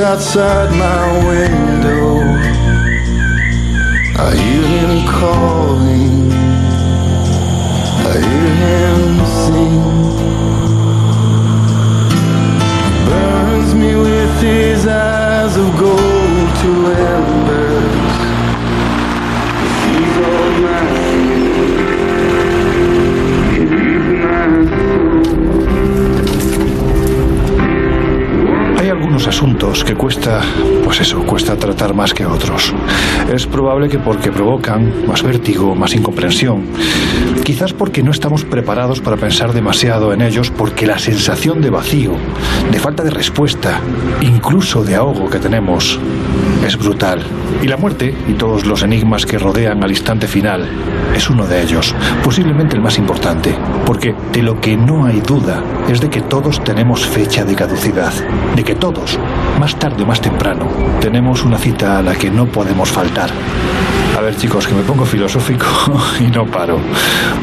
outside que cuesta, pues eso, cuesta tratar más que otros. Es probable que porque provocan más vértigo, más incomprensión. Quizás porque no estamos preparados para pensar demasiado en ellos, porque la sensación de vacío, de falta de respuesta, incluso de ahogo que tenemos, es brutal. Y la muerte y todos los enigmas que rodean al instante final es uno de ellos, posiblemente el más importante, porque de lo que no hay duda es de que todos tenemos fecha de caducidad, de que todos, más tarde o más temprano, tenemos una cita a la que no podemos faltar. A ver chicos, que me pongo filosófico y no paro.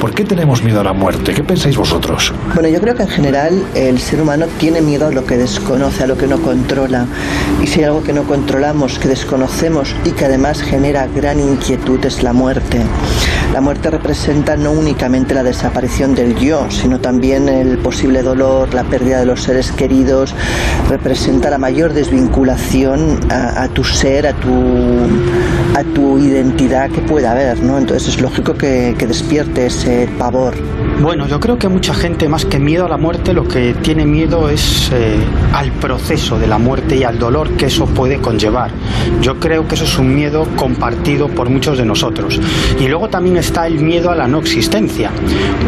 ¿Por qué tenemos miedo a la muerte? ¿Qué pensáis vosotros? Bueno, yo creo que en general el ser humano tiene miedo a lo que desconoce, a lo que no controla. Y si hay algo que no controlamos, que desconocemos y que además genera gran inquietud es la muerte. La muerte representa no únicamente la desaparición del yo, sino también el posible dolor, la pérdida de los seres queridos, representa la mayor desvinculación a, a tu ser, a tu, a tu identidad que pueda haber, ¿no? Entonces es lógico que, que despierte ese pavor. Bueno, yo creo que mucha gente, más que miedo a la muerte, lo que tiene miedo es eh, al proceso de la muerte y al dolor que eso puede conllevar. Yo creo que eso es un miedo compartido por muchos de nosotros. Y luego también está el miedo a la no existencia,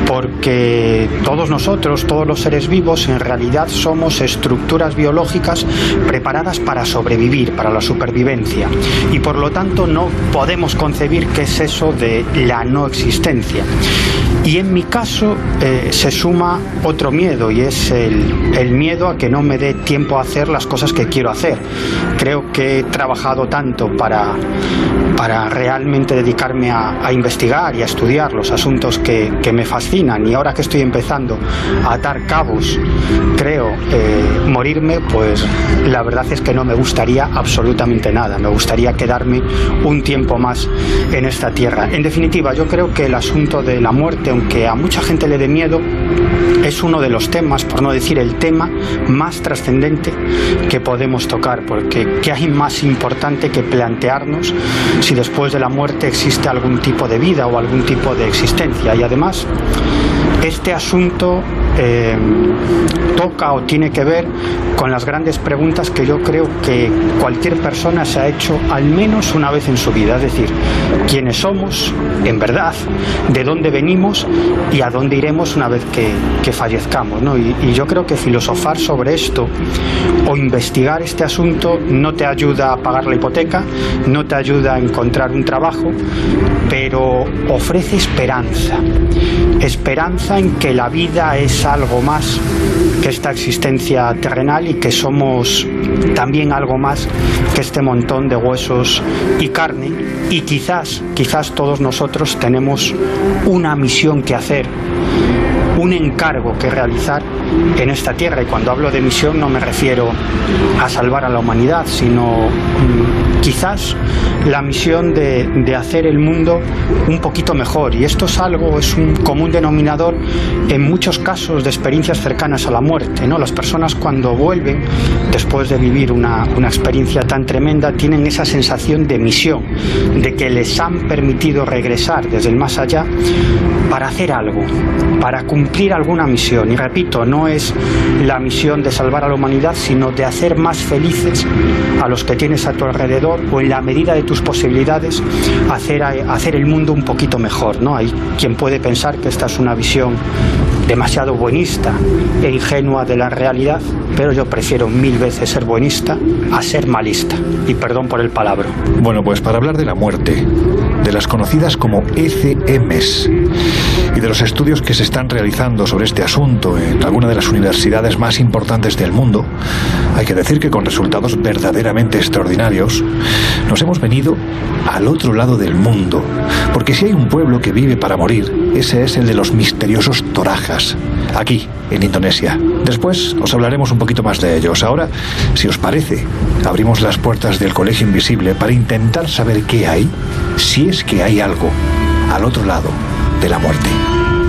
porque todos nosotros, todos los seres vivos, en realidad somos estructuras biológicas preparadas para sobrevivir, para la supervivencia. Y por lo tanto no podemos concebir qué es eso de la no existencia. Y en mi caso eh, se suma otro miedo y es el, miedo a que no me dé tiempo a hacer las cosas que quiero hacer. Creo que he trabajado tanto para, para realmente dedicarme a, a investigar y a estudiar los asuntos que, que me fascinan y ahora que estoy empezando a atar cabos, creo eh, morirme, pues la verdad es que no me gustaría absolutamente nada. Me gustaría quedarme un tiempo más en esta tierra. En definitiva, yo creo que el asunto de la muerte, aunque a mucha gente le dé miedo, es uno de los temas, por no decir el tema más trascendente que podemos tocar, porque ¿qué hay más importante que plantearnos si después de la muerte existe algún tipo de vida o algún tipo de existencia? Y además, este asunto eh, toca o tiene que ver con las grandes preguntas que yo creo que cualquier persona se ha hecho al menos una vez en su vida, es decir, quiénes somos en verdad, de dónde venimos y a dónde iremos una vez que, que fallezcamos. ¿no? Y, y yo creo que filosofar sobre esto o investigar este asunto no te ayuda a pagar la hipoteca, no te ayuda a encontrar un trabajo, pero ofrece esperanza. Esperanza que la vida es algo más que esta existencia terrenal y que somos también algo más que este montón de huesos y carne y quizás, quizás todos nosotros tenemos una misión que hacer un encargo que realizar en esta tierra. Y cuando hablo de misión no me refiero a salvar a la humanidad, sino mmm, quizás la misión de, de, hacer el mundo un poquito mejor. Y esto es algo, es un común denominador en muchos casos de experiencias cercanas a la muerte. ¿no? Las personas cuando vuelven, después de vivir una, una experiencia tan tremenda, tienen esa sensación de misión, de que les han permitido regresar desde el más allá para hacer algo, para cumplir alguna misión. Y repito, no es la misión de salvar a la humanidad, sino de hacer más felices a los que tienes a tu alrededor o en la medida de tus posibilidades hacer, hacer el mundo un poquito mejor. ¿no? Hay quien puede pensar que esta es una visión demasiado buenista e ingenua de la realidad, pero yo prefiero mil veces ser buenista a ser malista. Y perdón por el palabra. Bueno, pues para hablar de la muerte, de las conocidas como ECMs, y de los estudios que se están realizando sobre este asunto en alguna de las universidades más importantes del mundo, hay que decir que con resultados verdaderamente extraordinarios, nos hemos venido al otro lado del mundo. Porque si hay un pueblo que vive para morir, ese es el de los misteriosos torajas, aquí, en Indonesia. Después os hablaremos un poquito más de ellos. Ahora, si os parece, abrimos las puertas del Colegio Invisible para intentar saber qué hay, si es que hay algo, al otro lado de la muerte.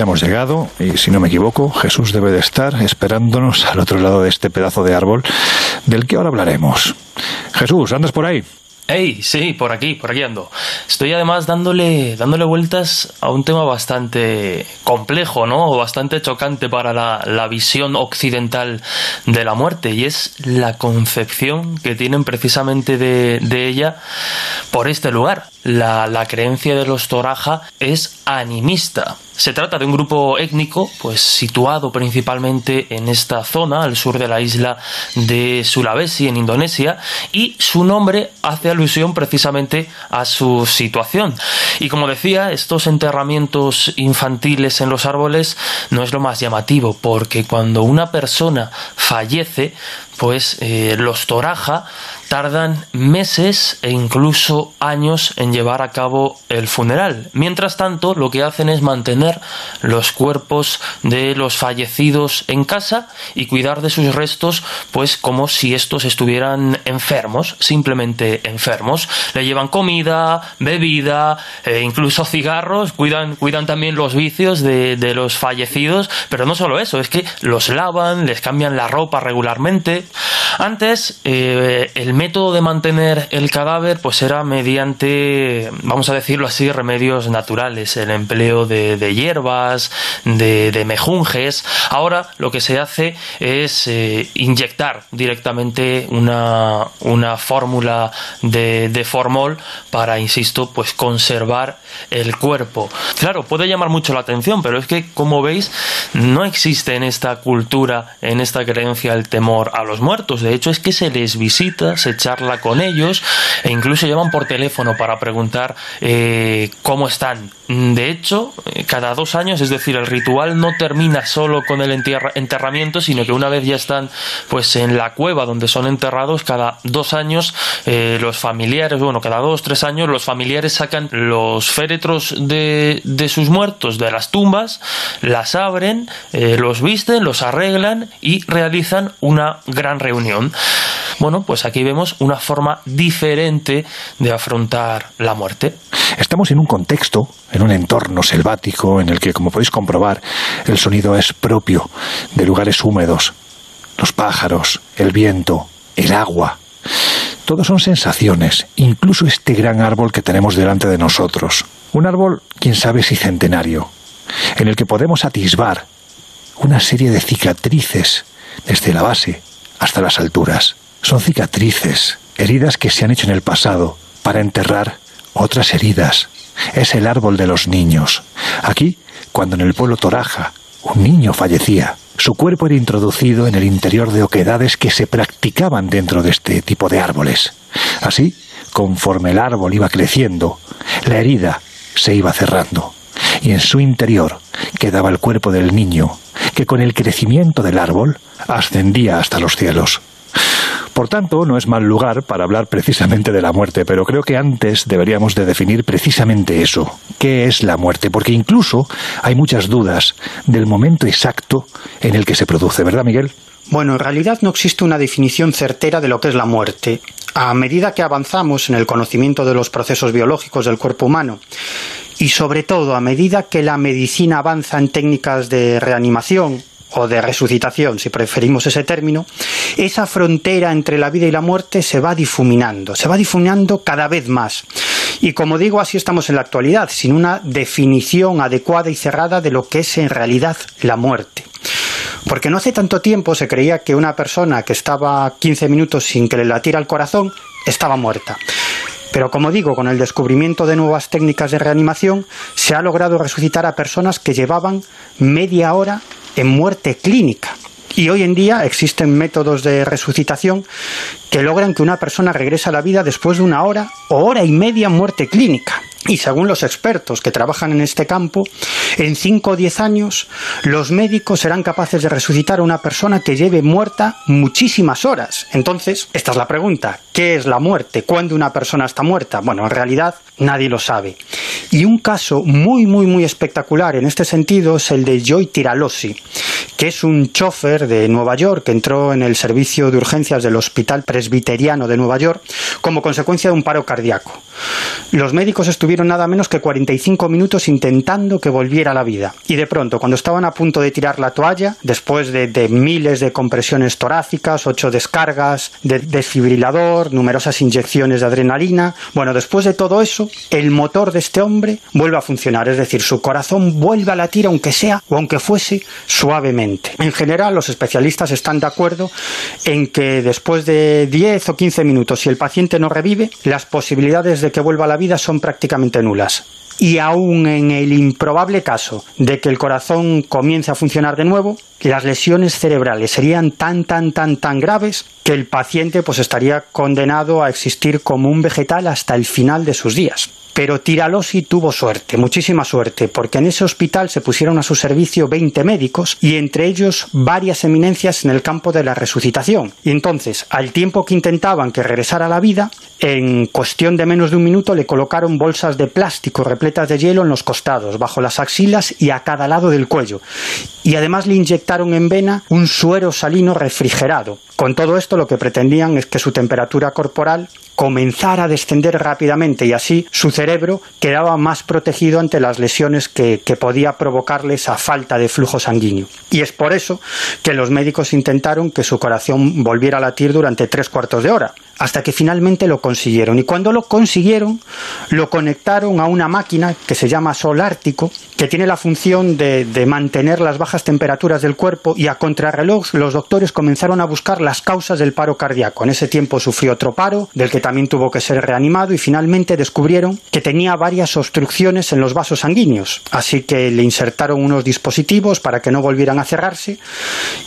Hemos llegado y si no me equivoco, Jesús debe de estar esperándonos al otro lado de este pedazo de árbol del que ahora hablaremos. Jesús, ¿andas por ahí? Hey, sí, por aquí, por aquí ando. Estoy además dándole, dándole vueltas a un tema bastante complejo, ¿no? O bastante chocante para la, la visión occidental de la muerte, y es la concepción que tienen precisamente de, de ella por este lugar. La, la creencia de los Toraja es animista. Se trata de un grupo étnico, pues situado principalmente en esta zona, al sur de la isla de Sulawesi, en Indonesia, y su nombre hace alusión precisamente a su situación. Y como decía, estos enterramientos infantiles en los árboles no es lo más llamativo, porque cuando una persona fallece, pues eh, los Toraja tardan meses e incluso años en llevar a cabo el funeral. Mientras tanto, lo que hacen es mantener los cuerpos de los fallecidos en casa y cuidar de sus restos, pues como si estos estuvieran enfermos, simplemente enfermos. Le llevan comida, bebida, e incluso cigarros, cuidan, cuidan también los vicios de, de los fallecidos, pero no solo eso, es que los lavan, les cambian la ropa regularmente. Antes, eh, el método de mantener el cadáver pues era mediante, vamos a decirlo así, remedios naturales, el empleo de, hierbas, de, de, mejunjes. Ahora lo que se hace es eh, inyectar directamente una, una fórmula de, de, formol para, insisto, pues conservar el cuerpo. Claro, puede llamar mucho la atención, pero es que, como veis, no existe en esta cultura, en esta creencia, el temor a los muertos. De hecho, es que se les visita, se charla con ellos e incluso llaman por teléfono para preguntar eh, cómo están. De hecho, cada dos años, es decir, el ritual no termina solo con el enterramiento, sino que una vez ya están pues en la cueva donde son enterrados, cada dos años eh, los familiares, bueno, cada dos, tres años, los familiares sacan los féretros de, de sus muertos de las tumbas, las abren, eh, los visten, los arreglan y realizan una gran reunión. Bueno, pues aquí vemos una forma diferente de afrontar la muerte. Estamos en un contexto, en un entorno selvático en el que, como podéis comprobar, el sonido es propio de lugares húmedos. Los pájaros, el viento, el agua. Todos son sensaciones, incluso este gran árbol que tenemos delante de nosotros. Un árbol, quién sabe si centenario, en el que podemos atisbar una serie de cicatrices desde la base hasta las alturas. Son cicatrices, heridas que se han hecho en el pasado para enterrar otras heridas. Es el árbol de los niños. Aquí, cuando en el pueblo Toraja un niño fallecía, su cuerpo era introducido en el interior de oquedades que se practicaban dentro de este tipo de árboles. Así, conforme el árbol iba creciendo, la herida se iba cerrando y en su interior quedaba el cuerpo del niño, que con el crecimiento del árbol ascendía hasta los cielos. Por tanto, no es mal lugar para hablar precisamente de la muerte, pero creo que antes deberíamos de definir precisamente eso, qué es la muerte, porque incluso hay muchas dudas del momento exacto en el que se produce, ¿verdad, Miguel? Bueno, en realidad no existe una definición certera de lo que es la muerte. A medida que avanzamos en el conocimiento de los procesos biológicos del cuerpo humano y sobre todo a medida que la medicina avanza en técnicas de reanimación o de resucitación, si preferimos ese término, esa frontera entre la vida y la muerte se va difuminando, se va difuminando cada vez más. Y como digo, así estamos en la actualidad, sin una definición adecuada y cerrada de lo que es en realidad la muerte. Porque no hace tanto tiempo se creía que una persona que estaba 15 minutos sin que le latiera el corazón estaba muerta. Pero como digo, con el descubrimiento de nuevas técnicas de reanimación, se ha logrado resucitar a personas que llevaban media hora en muerte clínica. Y hoy en día existen métodos de resucitación que logran que una persona regrese a la vida después de una hora o hora y media muerte clínica. Y según los expertos que trabajan en este campo, en 5 o 10 años los médicos serán capaces de resucitar a una persona que lleve muerta muchísimas horas. Entonces, esta es la pregunta, ¿qué es la muerte? ¿Cuándo una persona está muerta? Bueno, en realidad nadie lo sabe. Y un caso muy, muy, muy espectacular en este sentido es el de Joy Tiralosi, que es un chofer de Nueva York que entró en el servicio de urgencias del Hospital Presbiteriano de Nueva York como consecuencia de un paro cardíaco. Los médicos estuvieron nada menos que 45 minutos intentando que volviera a la vida. Y de pronto, cuando estaban a punto de tirar la toalla, después de, de miles de compresiones torácicas, ocho descargas de desfibrilador, numerosas inyecciones de adrenalina, bueno, después de todo eso, el motor de este hombre vuelve a funcionar, es decir, su corazón vuelve a latir aunque sea o aunque fuese suavemente. En general, los especialistas están de acuerdo en que después de 10 o 15 minutos, si el paciente no revive, las posibilidades de que vuelva a la vida son prácticamente nulas. Y aún en el improbable caso de que el corazón comience a funcionar de nuevo, las lesiones cerebrales serían tan, tan, tan, tan graves que el paciente pues estaría condenado a existir como un vegetal hasta el final de sus días. Pero Tiralosi tuvo suerte, muchísima suerte, porque en ese hospital se pusieron a su servicio 20 médicos y entre ellos varias eminencias en el campo de la resucitación. Y entonces, al tiempo que intentaban que regresara a la vida, en cuestión de menos de un minuto le colocaron bolsas de plástico repletas de hielo en los costados, bajo las axilas y a cada lado del cuello. Y además le inyectaron en vena un suero salino refrigerado. Con todo esto lo que pretendían es que su temperatura corporal comenzara a descender rápidamente y así su cerebro quedaba más protegido ante las lesiones que, que, podía provocarle esa falta de flujo sanguíneo. Y es por eso que los médicos intentaron que su corazón volviera a latir durante tres cuartos de hora, hasta que finalmente lo consiguieron. Y cuando lo consiguieron, lo conectaron a una máquina que se llama sol ártico, que tiene la función de, mantener las bajas temperaturas del cuerpo y a contrarreloj los doctores comenzaron a buscar las causas del paro cardíaco. En ese tiempo sufrió otro paro, del que también tuvo que ser reanimado y finalmente descubrieron que tenía varias obstrucciones en los vasos sanguíneos. Así que le insertaron unos dispositivos para que no volvieran a cerrarse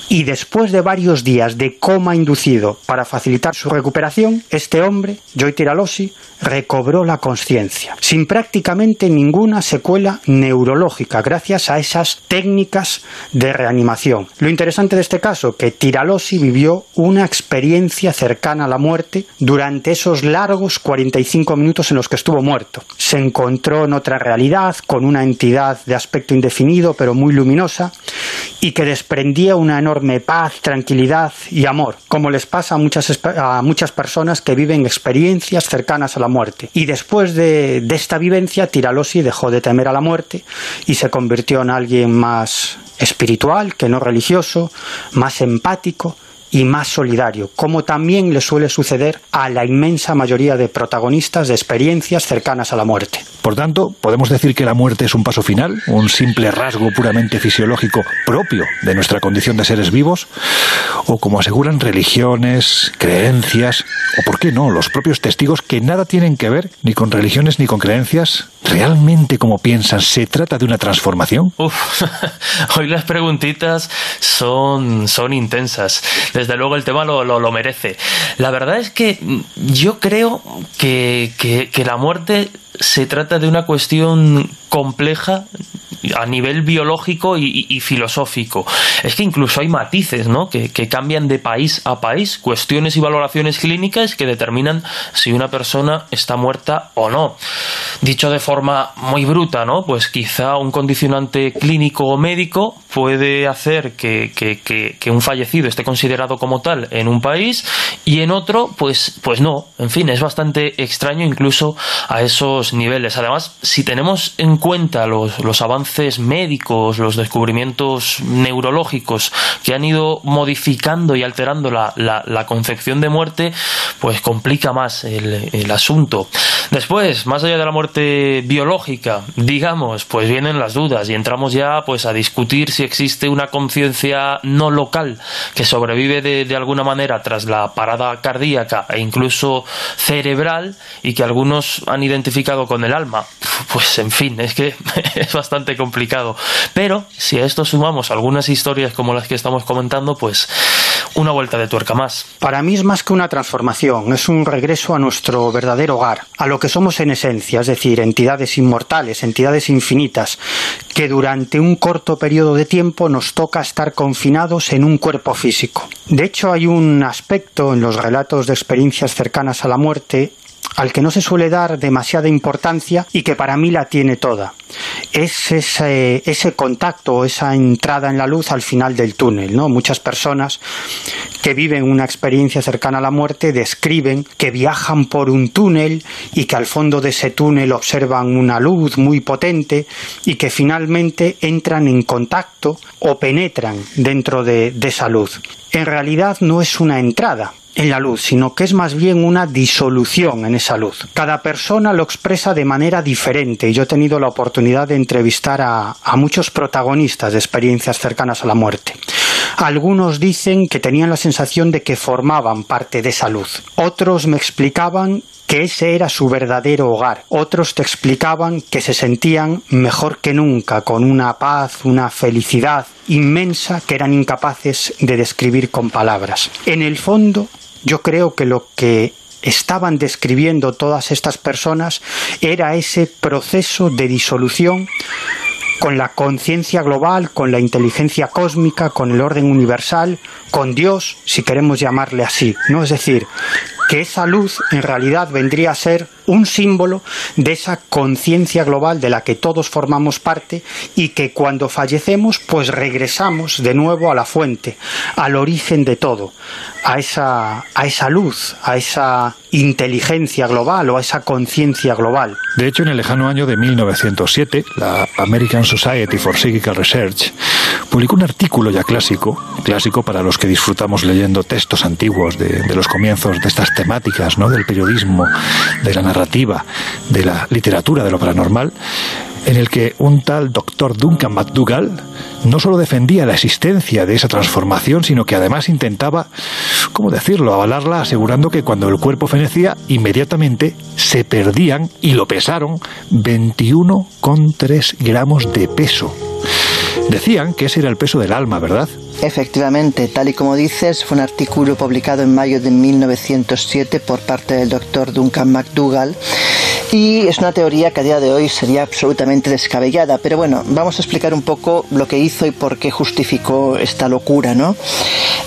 y después de varios días de coma inducido para facilitar su recuperación, este hombre, Joy Tiralosi, recobró la conciencia, sin prácticamente ninguna secuela neurológica, gracias a esas técnicas de reanimación. Lo interesante de este caso, que Tiralosi vivió una experiencia cercana a la muerte durante esos largos 45 minutos en los que estuvo muerto. Se encontró en otra realidad, con una entidad de aspecto indefinido, pero muy luminosa, y que desprendía una enorme paz, tranquilidad y amor, como les pasa a muchas, personas que viven experiencias cercanas a la muerte. Y después de, de esta vivencia, Tiralosi dejó de temer a la muerte y se convirtió en alguien más espiritual que no religioso, más empático y más solidario, como también le suele suceder a la inmensa mayoría de protagonistas de experiencias cercanas a la muerte. Por tanto, podemos decir que la muerte es un paso final, un simple rasgo puramente fisiológico propio de nuestra condición de seres vivos, o como aseguran religiones, creencias, o por qué no, los propios testigos que nada tienen que ver ni con religiones ni con creencias, realmente como piensan, ¿se trata de una transformación? Uf, hoy las preguntitas son, son intensas. Desde luego el tema lo, lo, merece. La verdad es que yo creo que, que la muerte se trata de una cuestión compleja a nivel biológico y, filosófico. Es que incluso hay matices ¿no? que, cambian de país a país, cuestiones y valoraciones clínicas que determinan si una persona está muerta o no. Dicho de forma muy bruta, ¿no? pues quizá un condicionante clínico o médico puede hacer que, que, un fallecido esté considerado como tal en un país y en otro, pues, pues no. En fin, es bastante extraño incluso a esos niveles. Además, si tenemos en cuenta los, los avances médicos, los descubrimientos neurológicos que han ido modificando y alterando la, la, concepción de muerte, pues complica más el, el asunto. Después, más allá de la muerte biológica, digamos, pues vienen las dudas y entramos ya pues a discutir si existe una conciencia no local que sobrevive de, de, alguna manera tras la parada cardíaca e incluso cerebral y que algunos han identificado con el alma. Pues en fin, es que es bastante complicado. Pero si a esto sumamos algunas historias como las que estamos comentando, pues una vuelta de tuerca más. Para mí es más que una transformación, es un regreso a nuestro verdadero hogar, a lo que somos en esencia, es decir, entidades inmortales, entidades infinitas, que durante un corto periodo de tiempo nos toca estar confinados en un cuerpo físico. De hecho, hay un aspecto en los relatos de experiencias cercanas a la muerte al que no se suele dar demasiada importancia y que para mí la tiene toda. Es ese, ese contacto, esa entrada en la luz al final del túnel. ¿no? Muchas personas que viven una experiencia cercana a la muerte describen que viajan por un túnel y que al fondo de ese túnel observan una luz muy potente y que finalmente entran en contacto o penetran dentro de, de esa luz. En realidad no es una entrada, en la luz, sino que es más bien una disolución en esa luz. Cada persona lo expresa de manera diferente. Yo he tenido la oportunidad de entrevistar a, a muchos protagonistas de experiencias cercanas a la muerte. Algunos dicen que tenían la sensación de que formaban parte de esa luz. Otros me explicaban que ese era su verdadero hogar. Otros te explicaban que se sentían mejor que nunca, con una paz, una felicidad inmensa que eran incapaces de describir con palabras. En el fondo, yo creo que lo que estaban describiendo todas estas personas era ese proceso de disolución con la conciencia global, con la inteligencia cósmica, con el orden universal, con Dios, si queremos llamarle así, ¿no? Es decir, que esa luz en realidad vendría a ser un símbolo de esa conciencia global de la que todos formamos parte y que cuando fallecemos pues regresamos de nuevo a la fuente, al origen de todo, a esa, a esa luz, a esa inteligencia global o a esa conciencia global. De hecho, en el lejano año de 1907, la American Society for Psychical Research publicó un artículo ya clásico, clásico para los que disfrutamos leyendo textos antiguos de, de los comienzos de estas temáticas, ¿no? del periodismo, de la narrativa, de la literatura de lo paranormal, en el que un tal doctor Duncan McDougall no solo defendía la existencia de esa transformación, sino que además intentaba, ¿cómo decirlo?, avalarla asegurando que cuando el cuerpo fenecía, inmediatamente se perdían, y lo pesaron, 21,3 gramos de peso. Decían que ese era el peso del alma, ¿verdad? Efectivamente, tal y como dices, fue un artículo publicado en mayo de 1907 por parte del doctor Duncan McDougall y es una teoría que a día de hoy sería absolutamente descabellada. Pero bueno, vamos a explicar un poco lo que hizo y por qué justificó esta locura, ¿no?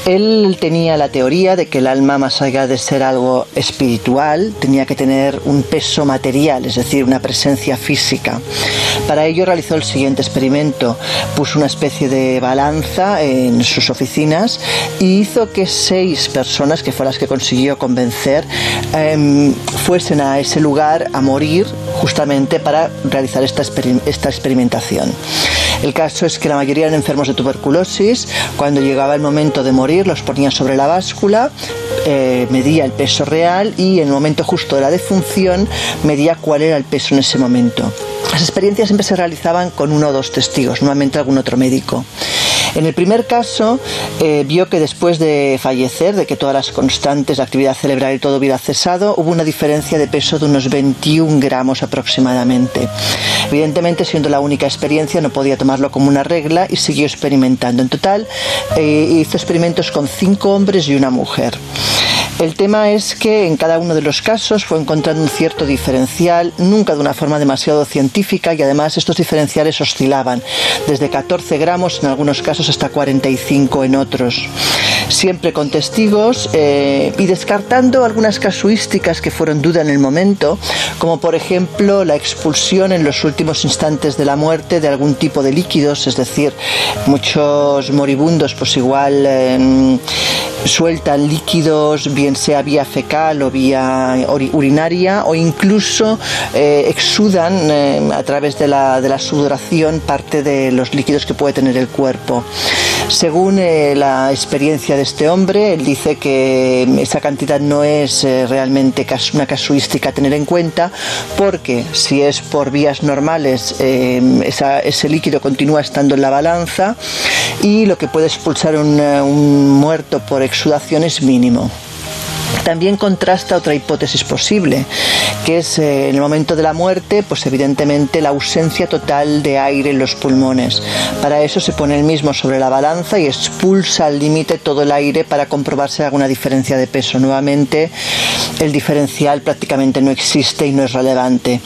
Él tenía la teoría de que el alma, más allá de ser algo espiritual, tenía que tener un peso material, es decir, una presencia física. Para ello realizó el siguiente experimento. Puso una especie de balanza en sus oficinas y hizo que seis personas, que fueron las que consiguió convencer, eh, fuesen a ese lugar a morir justamente para realizar esta, esta experimentación. El caso es que la mayoría eran enfermos de tuberculosis. Cuando llegaba el momento de morir, los ponía sobre la báscula, eh, medía el peso real y en el momento justo de la defunción medía cuál era el peso en ese momento. Las experiencias siempre se realizaban con uno o dos testigos, normalmente algún otro médico. En el primer caso, eh, vio que después de fallecer, de que todas las constantes, la actividad cerebral y todo hubiera cesado, hubo una diferencia de peso de unos 21 gramos aproximadamente. Evidentemente, siendo la única experiencia, no podía tomarlo como una regla y siguió experimentando. En total, eh, hizo experimentos con cinco hombres y una mujer. El tema es que en cada uno de los casos fue encontrando un cierto diferencial, nunca de una forma demasiado científica y además estos diferenciales oscilaban desde 14 gramos en algunos casos hasta 45 en otros. Siempre con testigos eh, y descartando algunas casuísticas que fueron duda en el momento, como por ejemplo la expulsión en los últimos instantes de la muerte de algún tipo de líquidos, es decir, muchos moribundos pues igual eh, sueltan líquidos, bien sea vía fecal o vía urinaria, o incluso eh, exudan eh, a través de la, de la, sudoración parte de los líquidos que puede tener el cuerpo. Según eh, la experiencia de este hombre, él dice que esa cantidad no es realmente una casuística a tener en cuenta, porque si es por vías normales, ese líquido continúa estando en la balanza y lo que puede expulsar un, un muerto por exudación es mínimo. También contrasta otra hipótesis posible, que es eh, en el momento de la muerte, pues evidentemente la ausencia total de aire en los pulmones. Para eso se pone el mismo sobre la balanza y expulsa al límite todo el aire para comprobarse alguna diferencia de peso. Nuevamente, el diferencial prácticamente no existe y no es relevante.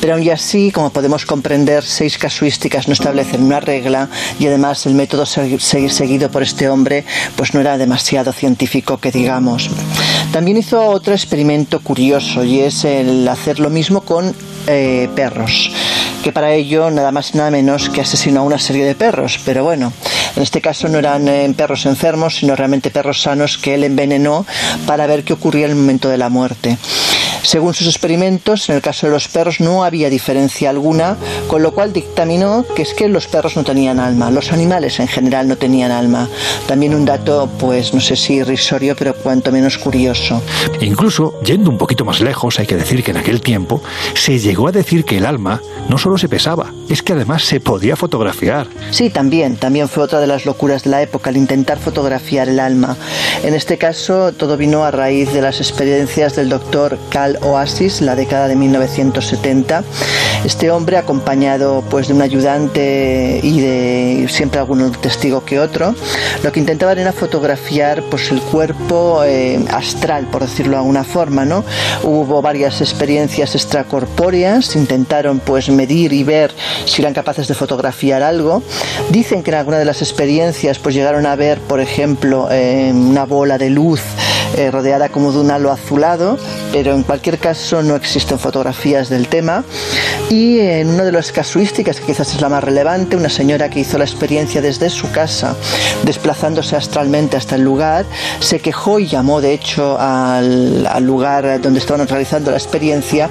Pero aún así, como podemos comprender, seis casuísticas no establecen una regla y además el método seguido por este hombre pues no era demasiado científico que digamos. También hizo otro experimento curioso y es el hacer lo mismo con eh, perros, que para ello nada más y nada menos que asesinó a una serie de perros, pero bueno, en este caso no eran eh, perros enfermos, sino realmente perros sanos que él envenenó para ver qué ocurría en el momento de la muerte. Según sus experimentos, en el caso de los perros no había diferencia alguna, con lo cual dictaminó que es que los perros no tenían alma, los animales en general no tenían alma. También un dato, pues no sé si irrisorio, pero cuanto menos curioso. Incluso, yendo un poquito más lejos, hay que decir que en aquel tiempo se llegó a decir que el alma no solo se pesaba, es que además se podía fotografiar. Sí, también, también fue otra de las locuras de la época, el intentar fotografiar el alma. En este caso, todo vino a raíz de las experiencias del doctor Oasis, la década de 1970. Este hombre, acompañado pues, de un ayudante y de siempre algún testigo que otro, lo que intentaban era fotografiar pues, el cuerpo eh, astral, por decirlo de alguna forma. ¿no? Hubo varias experiencias extracorpóreas, intentaron pues, medir y ver si eran capaces de fotografiar algo. Dicen que en alguna de las experiencias pues, llegaron a ver, por ejemplo, eh, una bola de luz eh, rodeada como de un halo azulado, pero en cualquier caso no existen fotografías del tema. Y en una de las casuísticas, que quizás es la más relevante, una señora que hizo la experiencia desde su casa, desplazándose astralmente hasta el lugar, se quejó y llamó de hecho al, al lugar donde estaban realizando la experiencia,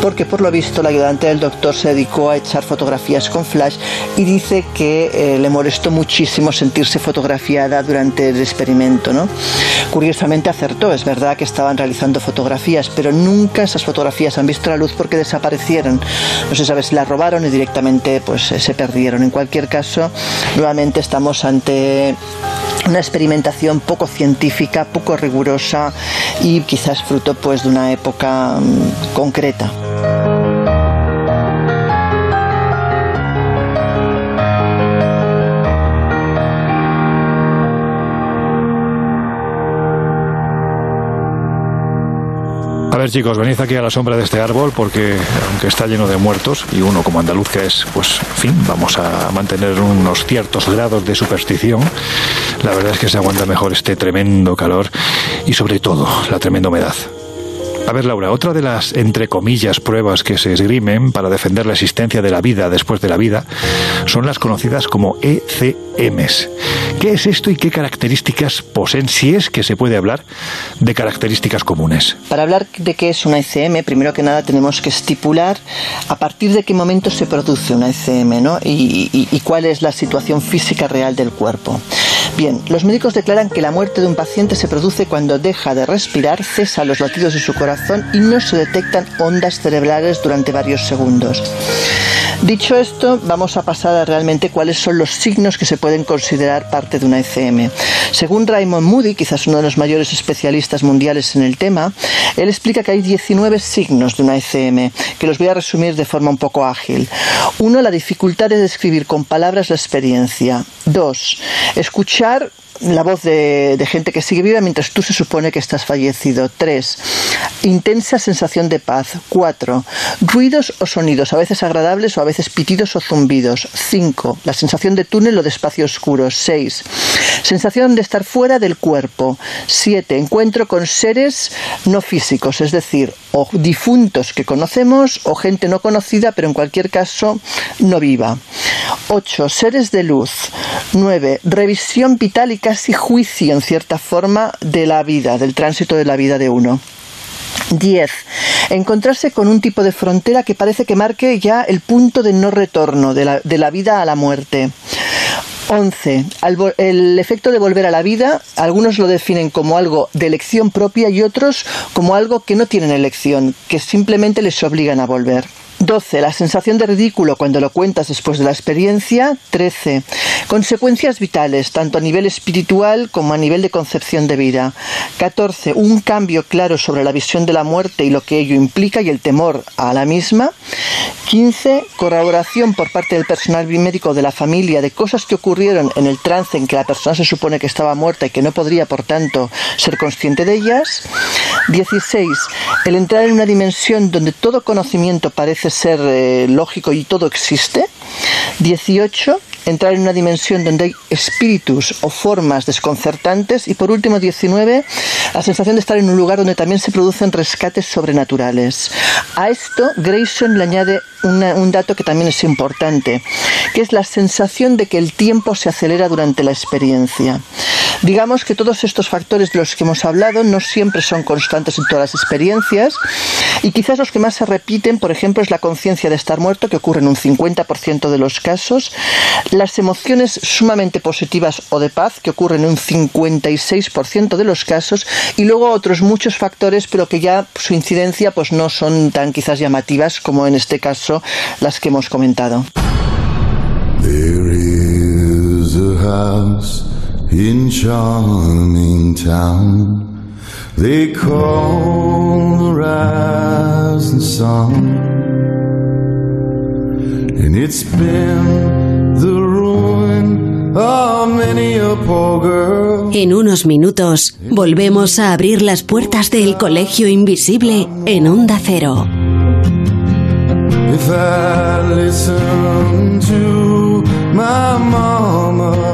porque por lo visto la ayudante del doctor se dedicó a echar fotografías con flash y dice que eh, le molestó muchísimo sentirse fotografiada durante el experimento. ¿no? Curiosamente es verdad que estaban realizando fotografías, pero nunca esas fotografías han visto la luz porque desaparecieron. No se sabe si las robaron y directamente pues eh, se perdieron. En cualquier caso, nuevamente estamos ante una experimentación poco científica, poco rigurosa y quizás fruto pues de una época mm, concreta. Chicos, venid aquí a la sombra de este árbol porque aunque está lleno de muertos y uno como andaluz que es, pues, en fin, vamos a mantener unos ciertos grados de superstición. La verdad es que se aguanta mejor este tremendo calor y sobre todo la tremenda humedad. A ver, Laura, otra de las, entre comillas, pruebas que se esgrimen para defender la existencia de la vida después de la vida son las conocidas como ECMs. ¿Qué es esto y qué características poseen, si es que se puede hablar de características comunes? Para hablar de qué es una ECM, primero que nada tenemos que estipular a partir de qué momento se produce una ECM ¿no? y, y cuál es la situación física real del cuerpo. Bien, los médicos declaran que la muerte de un paciente se produce cuando deja de respirar, cesa los latidos de su corazón y no se detectan ondas cerebrales durante varios segundos. Dicho esto, vamos a pasar a realmente cuáles son los signos que se pueden considerar parte de una ECM. Según Raymond Moody, quizás uno de los mayores especialistas mundiales en el tema, él explica que hay 19 signos de una ECM, que los voy a resumir de forma un poco ágil. Uno, la dificultad de describir con palabras la experiencia. Dos, escuchar la voz de, gente que sigue viva mientras tú se supone que estás fallecido. Tres, intensa sensación de paz. Cuatro, ruidos o sonidos, a veces agradables o a veces pitidos o zumbidos. Cinco, la sensación de túnel o de espacio oscuro. Seis, sensación de estar fuera del cuerpo. Siete, encuentro con seres no físicos, es decir, o difuntos que conocemos o gente no conocida, pero en cualquier caso no viva. Ocho, seres de luz. Nueve, revisión vital y juicio, en cierta forma, de la vida, del tránsito de la vida de uno. 10. Encontrarse con un tipo de frontera que parece que marque ya el punto de no retorno de la, de la vida a la muerte. 11. El efecto de volver a la vida, algunos lo definen como algo de elección propia y otros como algo que no tienen elección, que simplemente les obligan a volver. 12. La sensación de ridículo cuando lo cuentas después de la experiencia. 13. Consecuencias vitales, tanto a nivel espiritual como a nivel de concepción de vida. 14. Un cambio claro sobre la visión de la muerte y lo que ello implica y el temor a la misma. 15. Corroboración por parte del personal médico de la familia de cosas que ocurrieron en el trance en que la persona se supone que estaba muerta y que no podría, por tanto, ser consciente de ellas. 16. El entrar en una dimensión donde todo conocimiento parece ser eh, lógico y todo existe. 18 entrar en una dimensión donde hay espíritus o formas desconcertantes y por último 19 la sensación de estar en un lugar donde también se producen rescates sobrenaturales. A esto Grayson le añade un dato que también es importante, que es la sensación de que el tiempo se acelera durante la experiencia. Digamos que todos estos factores de los que hemos hablado no siempre son constantes en todas las experiencias y quizás los que más se repiten, por ejemplo, es la conciencia de estar muerto, que ocurre en un 50% de los casos, las emociones sumamente positivas o de paz, que ocurren en un 56% de los casos, y luego otros muchos factores, pero que ya su incidencia pues no son tan quizás llamativas como en este caso las que hemos comentado. In charming town. They call the rising sun. And it's been the ruin of many a poor girl. En unos minutos volvemos a abrir las puertas del colegio invisible en Onda Cero. If I listen to my mama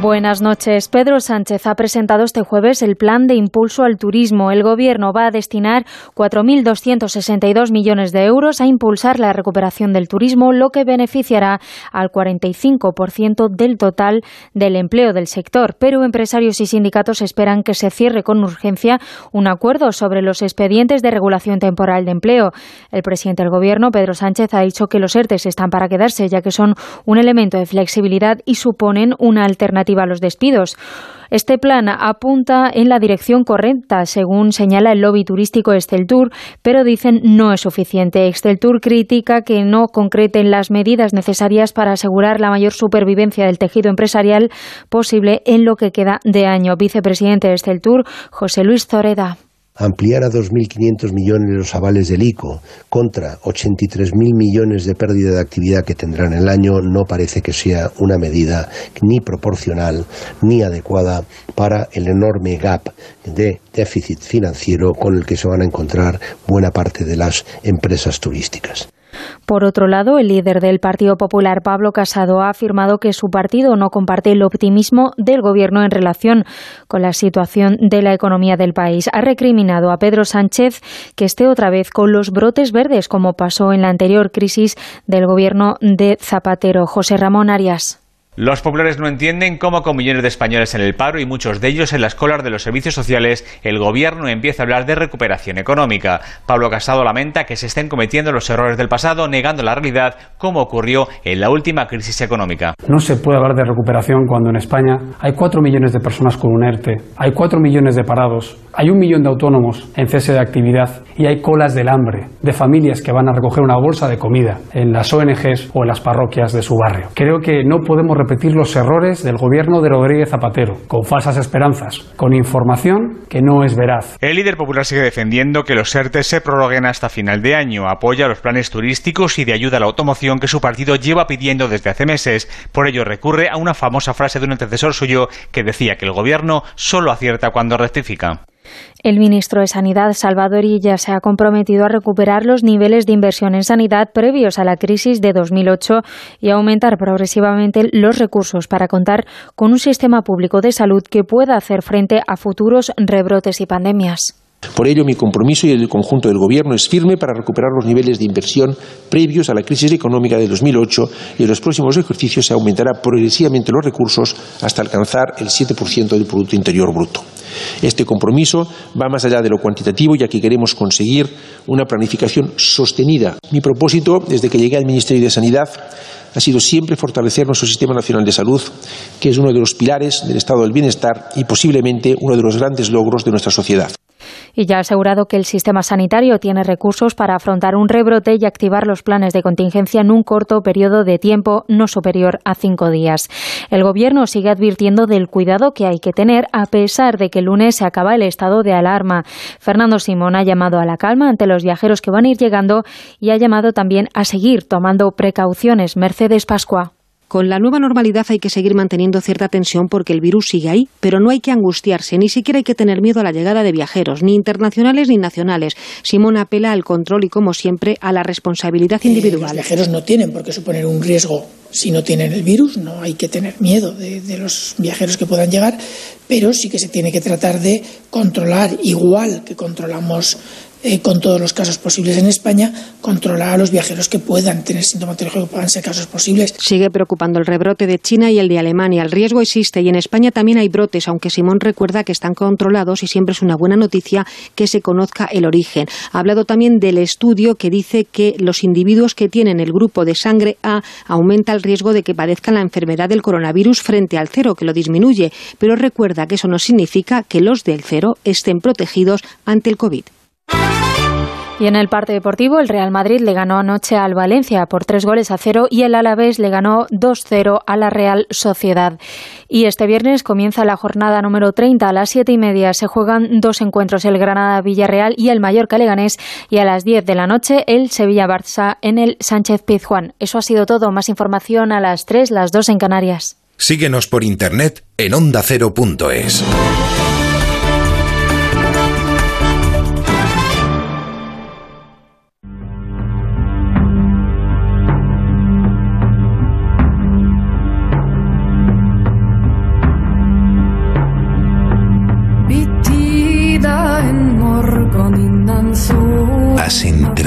Buenas noches. Pedro Sánchez ha presentado este jueves el plan de impulso al turismo. El Gobierno va a destinar 4.262 millones de euros a impulsar la recuperación del turismo, lo que beneficiará al 45% del total del empleo del sector. Pero empresarios y sindicatos esperan que se cierre con urgencia un acuerdo sobre los expedientes de regulación temporal de empleo. El presidente del Gobierno, Pedro Sánchez, ha dicho que los ERTES están para quedarse, ya que son un elemento de flexibilidad y suponen una alternativa a los despidos. Este plan apunta en la dirección correcta, según señala el lobby turístico Esteltour, pero dicen no es suficiente. Esteltour critica que no concreten las medidas necesarias para asegurar la mayor supervivencia del tejido empresarial posible en lo que queda de año. Vicepresidente de Esteltour, José Luis Zoreda ampliar a 2.500 millones los avales del ICO contra 83.000 millones de pérdida de actividad que tendrán el año no parece que sea una medida ni proporcional ni adecuada para el enorme gap de déficit financiero con el que se van a encontrar buena parte de las empresas turísticas. Por otro lado, el líder del Partido Popular, Pablo Casado, ha afirmado que su partido no comparte el optimismo del Gobierno en relación con la situación de la economía del país. Ha recriminado a Pedro Sánchez que esté otra vez con los brotes verdes, como pasó en la anterior crisis del Gobierno de Zapatero. José Ramón Arias. Los populares no entienden cómo con millones de españoles en el paro y muchos de ellos en las colas de los servicios sociales, el gobierno empieza a hablar de recuperación económica. Pablo Casado lamenta que se estén cometiendo los errores del pasado, negando la realidad, como ocurrió en la última crisis económica. No se puede hablar de recuperación cuando en España hay cuatro millones de personas con un ERTE, hay cuatro millones de parados, hay un millón de autónomos en cese de actividad y hay colas del hambre de familias que van a recoger una bolsa de comida en las ONGs o en las parroquias de su barrio. Creo que no podemos repetir los errores del gobierno de Rodríguez Zapatero, con falsas esperanzas, con información que no es veraz. El líder popular sigue defendiendo que los ERTE se prorroguen hasta final de año, apoya los planes turísticos y de ayuda a la automoción que su partido lleva pidiendo desde hace meses. Por ello recurre a una famosa frase de un antecesor suyo que decía que el gobierno solo acierta cuando rectifica. El ministro de Sanidad, Salvador Illa, se ha comprometido a recuperar los niveles de inversión en sanidad previos a la crisis de 2008 y a aumentar progresivamente los recursos para contar con un sistema público de salud que pueda hacer frente a futuros rebrotes y pandemias. Por ello, mi compromiso y el conjunto del Gobierno es firme para recuperar los niveles de inversión previos a la crisis económica de 2008 y en los próximos ejercicios se aumentará progresivamente los recursos hasta alcanzar el 7% del Producto Interior Bruto. Este compromiso va más allá de lo cuantitativo, ya que queremos conseguir una planificación sostenida. Mi propósito, desde que llegué al Ministerio de Sanidad, ha sido siempre fortalecer nuestro Sistema Nacional de Salud, que es uno de los pilares del Estado del Bienestar y posiblemente uno de los grandes logros de nuestra sociedad y ya ha asegurado que el sistema sanitario tiene recursos para afrontar un rebrote y activar los planes de contingencia en un corto periodo de tiempo no superior a cinco días. El Gobierno sigue advirtiendo del cuidado que hay que tener a pesar de que el lunes se acaba el estado de alarma. Fernando Simón ha llamado a la calma ante los viajeros que van a ir llegando y ha llamado también a seguir tomando precauciones. Mercedes Pascua. Con la nueva normalidad hay que seguir manteniendo cierta tensión porque el virus sigue ahí, pero no hay que angustiarse, ni siquiera hay que tener miedo a la llegada de viajeros, ni internacionales ni nacionales. Simón apela al control y, como siempre, a la responsabilidad eh, individual. los viajeros no tienen por qué suponer un riesgo si no tienen el virus, no hay que tener miedo de, de los viajeros que puedan llegar, pero sí que se tiene que tratar de controlar, igual que controlamos eh, con todos los casos posibles en España, controlar a los viajeros que puedan tener sintomatología, que puedan ser casos posibles. Sigue preocupando el rebrote de China y el de Alemania. El riesgo existe y en España también hay brotes, aunque Simón recuerda que están controlados y siempre es una buena noticia que se conozca el origen. Ha hablado también del estudio que dice que los individuos que tienen el grupo de sangre A aumenta el riesgo de que padezcan la enfermedad del coronavirus frente al cero, que lo disminuye, pero recuerda que eso no significa que los del cero estén protegidos ante el COVID. Y en el parte deportivo, el Real Madrid le ganó anoche al Valencia por tres goles a cero y el Alavés le ganó 2-0 a la Real Sociedad. Y este viernes comienza la jornada número 30 a las siete y media. Se juegan dos encuentros, el Granada-Villarreal y el Mallorca-Leganés. Y a las 10 de la noche, el Sevilla-Barça en el Sánchez-Pizjuán. Eso ha sido todo. Más información a las 3, las 2 en Canarias. Síguenos por internet en ondacero.es.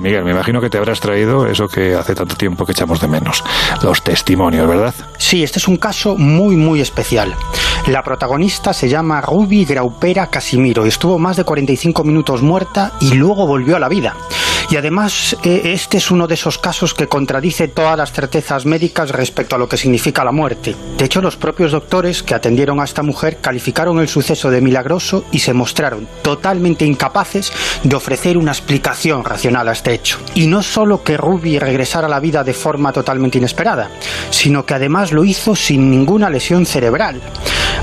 Miguel, me imagino que te habrás traído eso que hace tanto tiempo que echamos de menos, los testimonios, ¿verdad? Sí, este es un caso muy, muy especial. La protagonista se llama Ruby Graupera Casimiro. Estuvo más de 45 minutos muerta y luego volvió a la vida. Y además, eh, este es uno de esos casos que contradice todas las certezas médicas respecto a lo que significa la muerte. De hecho, los propios doctores que atendieron a esta mujer calificaron el suceso de milagroso y se mostraron totalmente incapaces de ofrecer una explicación racional a este hecho. Y no solo que Ruby regresara a la vida de forma totalmente inesperada, sino que además lo hizo sin ninguna lesión cerebral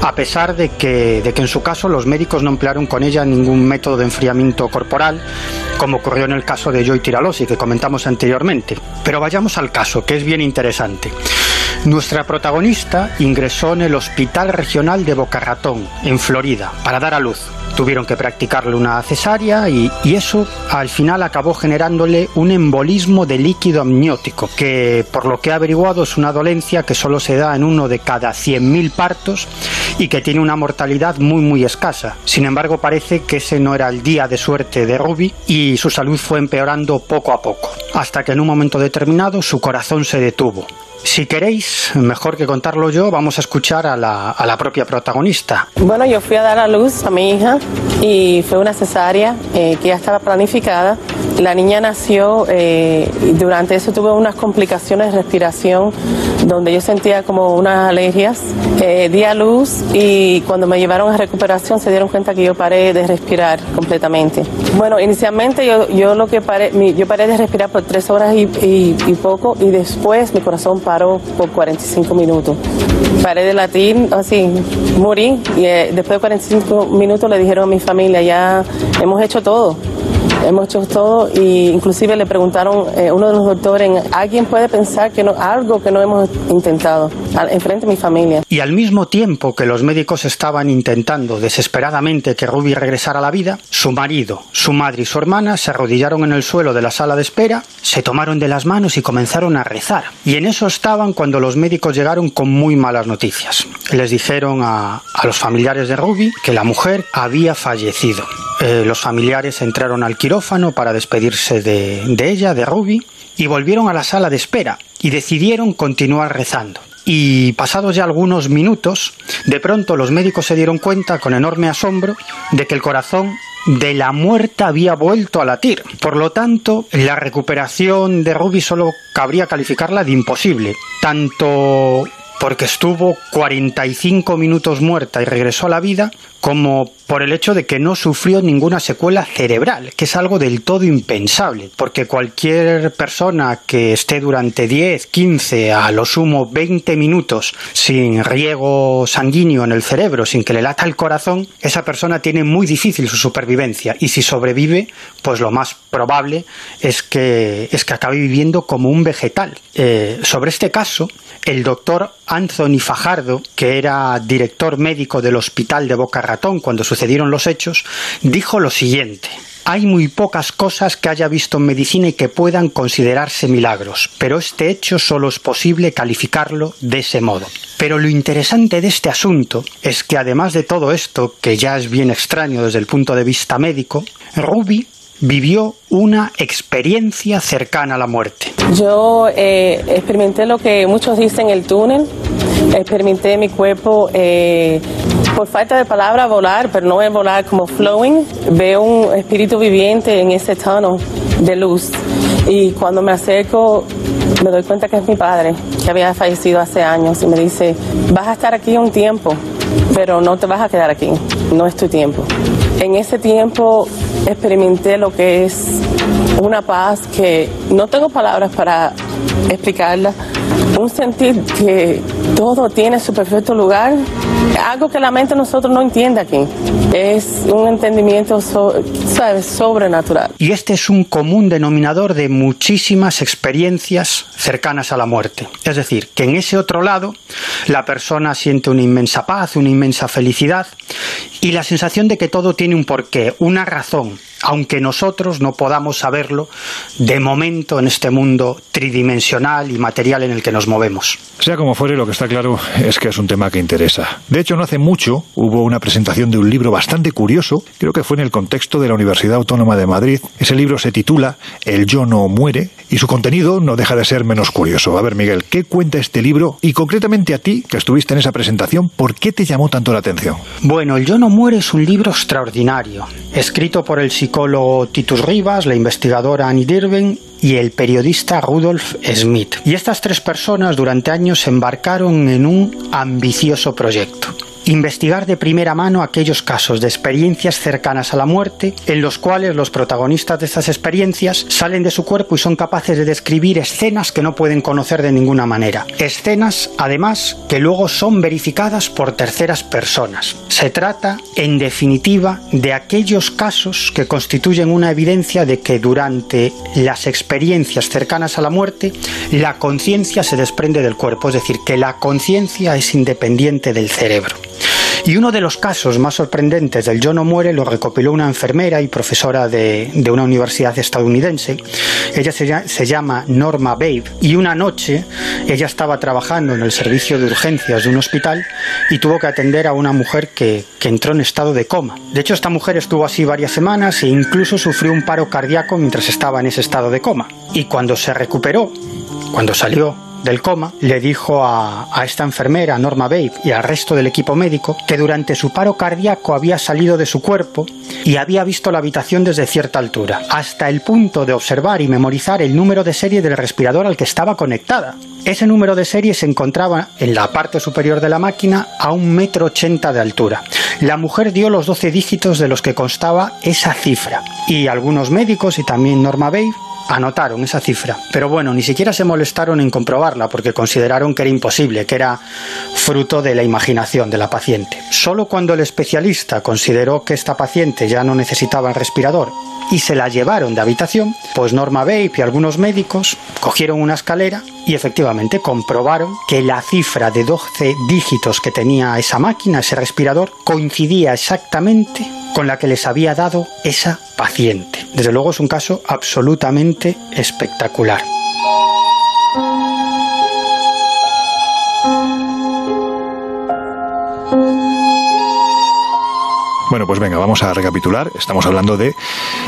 a pesar de que, de que en su caso los médicos no emplearon con ella ningún método de enfriamiento corporal, como ocurrió en el caso de Joy Tiralosi que comentamos anteriormente. Pero vayamos al caso, que es bien interesante. Nuestra protagonista ingresó en el Hospital Regional de Boca Ratón, en Florida, para dar a luz. Tuvieron que practicarle una cesárea y, y, eso al final acabó generándole un embolismo de líquido amniótico, que por lo que he averiguado es una dolencia que solo se da en uno de cada 100.000 partos y que tiene una mortalidad muy muy escasa. Sin embargo, parece que ese no era el día de suerte de Ruby y su salud fue empeorando poco a poco, hasta que en un momento determinado su corazón se detuvo. Si queréis, mejor que contarlo yo, vamos a escuchar a la, a la, propia protagonista. Bueno, yo fui a dar a luz a mi hija y fue una cesárea eh, que ya estaba planificada. La niña nació eh, y durante eso tuve unas complicaciones de respiración donde yo sentía como unas alergias. Eh, di a luz y cuando me llevaron a recuperación se dieron cuenta que yo paré de respirar completamente. Bueno, inicialmente yo, yo lo que paré, mi, yo paré de respirar por tres horas y, y, y poco y después mi corazón paró por 45 minutos. Paré de latir, así, morí y eh, después de 45 minutos le dijeron a mi familia, ya hemos hecho todo. Hemos hecho todo y inclusive le preguntaron eh, uno de los doctores, ¿alguien puede pensar que no, algo que no hemos intentado enfrente de mi familia? Y al mismo tiempo que los médicos estaban intentando desesperadamente que Ruby regresara a la vida, su marido, su madre y su hermana se arrodillaron en el suelo de la sala de espera, se tomaron de las manos y comenzaron a rezar. Y en eso estaban cuando los médicos llegaron con muy malas noticias. Les dijeron a, a los familiares de Ruby que la mujer había fallecido. Eh, los familiares entraron al quirófano para despedirse de, ella, de Ruby, y volvieron a la sala de espera y decidieron continuar rezando. Y pasados ya algunos minutos, de pronto los médicos se dieron cuenta con enorme asombro de que el corazón de la muerta había vuelto a latir. Por lo tanto, la recuperación de Ruby solo cabría calificarla de imposible. Tanto porque estuvo 45 minutos muerta y regresó a la vida, como por el hecho de que no sufrió ninguna secuela cerebral, que es algo del todo impensable, porque cualquier persona que esté durante 10, 15, a lo sumo 20 minutos sin riego sanguíneo en el cerebro, sin que le lata el corazón, esa persona tiene muy difícil su supervivencia y si sobrevive, pues lo más probable es que, es que acabe viviendo como un vegetal. Eh, sobre este caso, el doctor Anthony Fajardo, que era director médico del hospital de Boca Ratón cuando sucedieron los hechos, dijo lo siguiente. Hay muy pocas cosas que haya visto en medicina y que puedan considerarse milagros, pero este hecho solo es posible calificarlo de ese modo. Pero lo interesante de este asunto es que además de todo esto, que ya es bien extraño desde el punto de vista médico, Ruby vivió una experiencia cercana a la muerte. Yo eh, experimenté lo que muchos dicen el túnel, experimenté mi cuerpo, eh, por falta de palabra, volar, pero no es volar como flowing. Veo un espíritu viviente en ese tono de luz. Y cuando me acerco, me doy cuenta que es mi padre, que había fallecido hace años, y me dice, vas a estar aquí un tiempo, pero no te vas a quedar aquí, no es tu tiempo. En ese tiempo experimenté lo que es una paz que no tengo palabras para explicarla, un sentir que todo tiene su perfecto lugar, algo que la mente nosotros no entiende aquí. Es un entendimiento so, sobrenatural. Y este es un común denominador de muchísimas experiencias cercanas a la muerte. Es decir, que en ese otro lado la persona siente una inmensa paz, una inmensa felicidad y la sensación de que todo tiene un porqué, una razón, aunque nosotros no podamos saberlo de momento en este mundo tridimensional y material en el que nos movemos. Sea como fuere, lo que está claro es que es un tema que interesa. De hecho, no hace mucho hubo una presentación de un libro bastante curioso, creo que fue en el contexto de la Universidad Autónoma de Madrid. Ese libro se titula El yo no muere y su contenido no deja de ser menos curioso. A ver, Miguel, ¿qué cuenta este libro? Y concretamente a ti, que estuviste en esa presentación, ¿por qué te llamó tanto la atención? Bueno, El yo no muere es un libro extraordinario, escrito por el psicólogo Titus Rivas, la investigadora Annie Dirven y el periodista Rudolf Smith. Y estas tres personas durante años se embarcaron en un ambicioso proyecto investigar de primera mano aquellos casos de experiencias cercanas a la muerte en los cuales los protagonistas de estas experiencias salen de su cuerpo y son capaces de describir escenas que no pueden conocer de ninguna manera. Escenas, además, que luego son verificadas por terceras personas. Se trata, en definitiva, de aquellos casos que constituyen una evidencia de que durante las experiencias cercanas a la muerte, la conciencia se desprende del cuerpo, es decir, que la conciencia es independiente del cerebro. Y uno de los casos más sorprendentes del yo no muere lo recopiló una enfermera y profesora de, una universidad estadounidense. Ella se, llama Norma Babe y una noche ella estaba trabajando en el servicio de urgencias de un hospital y tuvo que atender a una mujer que, que entró en estado de coma. De hecho, esta mujer estuvo así varias semanas e incluso sufrió un paro cardíaco mientras estaba en ese estado de coma. Y cuando se recuperó, cuando salió del coma, le dijo a, esta enfermera, Norma Babe, y al resto del equipo médico que durante su paro cardíaco había salido de su cuerpo y había visto la habitación desde cierta altura, hasta el punto de observar y memorizar el número de serie del respirador al que estaba conectada. Ese número de serie se encontraba en la parte superior de la máquina a un metro ochenta de altura. La mujer dio los doce dígitos de los que constaba esa cifra y algunos médicos y también Norma Babe anotaron esa cifra, pero bueno, ni siquiera se molestaron en comprobarla porque consideraron que era imposible, que era fruto de la imaginación de la paciente. Solo cuando el especialista consideró que esta paciente ya no necesitaba el respirador y se la llevaron de habitación, pues Norma Babe y algunos médicos cogieron una escalera y efectivamente comprobaron que la cifra de 12 dígitos que tenía esa máquina, ese respirador, coincidía exactamente con la que les había dado esa paciente. Desde luego es un caso absolutamente espectacular. Bueno, pues venga, vamos a recapitular. Estamos hablando de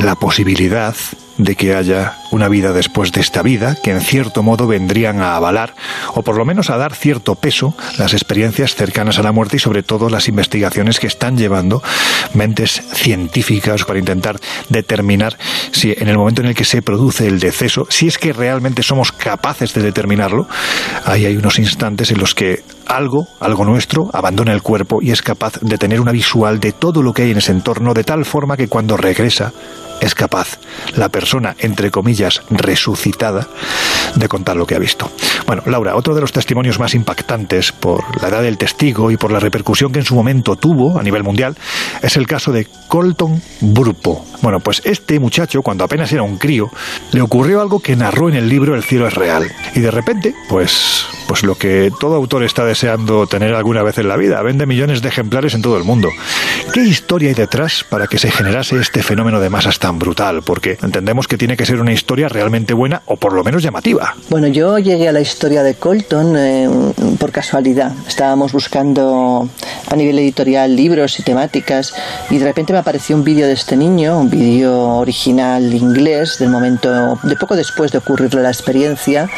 la posibilidad de que haya una vida después de esta vida, que en cierto modo vendrían a avalar, o por lo menos a dar cierto peso, las experiencias cercanas a la muerte y sobre todo las investigaciones que están llevando mentes científicas para intentar determinar si en el momento en el que se produce el deceso, si es que realmente somos capaces de determinarlo, ahí hay unos instantes en los que algo, algo nuestro, abandona el cuerpo y es capaz de tener una visual de todo lo que hay en ese entorno, de tal forma que cuando regresa es capaz la persona, entre comillas, resucitada, de contar lo que ha visto. Bueno, Laura, otro de los testimonios más impactantes por la edad del testigo y por la repercusión que en su momento tuvo a nivel mundial es el caso de Colton Burpo. Bueno, pues este muchacho, cuando apenas era un crío, le ocurrió algo que narró en el libro El cielo es real. Y de repente, pues, pues lo que todo autor está deseando tener alguna vez en la vida, vende millones de ejemplares en todo el mundo. ¿Qué historia hay detrás para que se generase este fenómeno de masas tan brutal? Porque entendemos que tiene que ser una historia realmente buena o por lo menos llamativa. Bueno, yo llegué a la historia de Colton eh, por casualidad. Estábamos buscando a nivel editorial libros y temáticas y de repente me apareció un vídeo de este niño, un vídeo original inglés del momento de poco después de ocurrirle la experiencia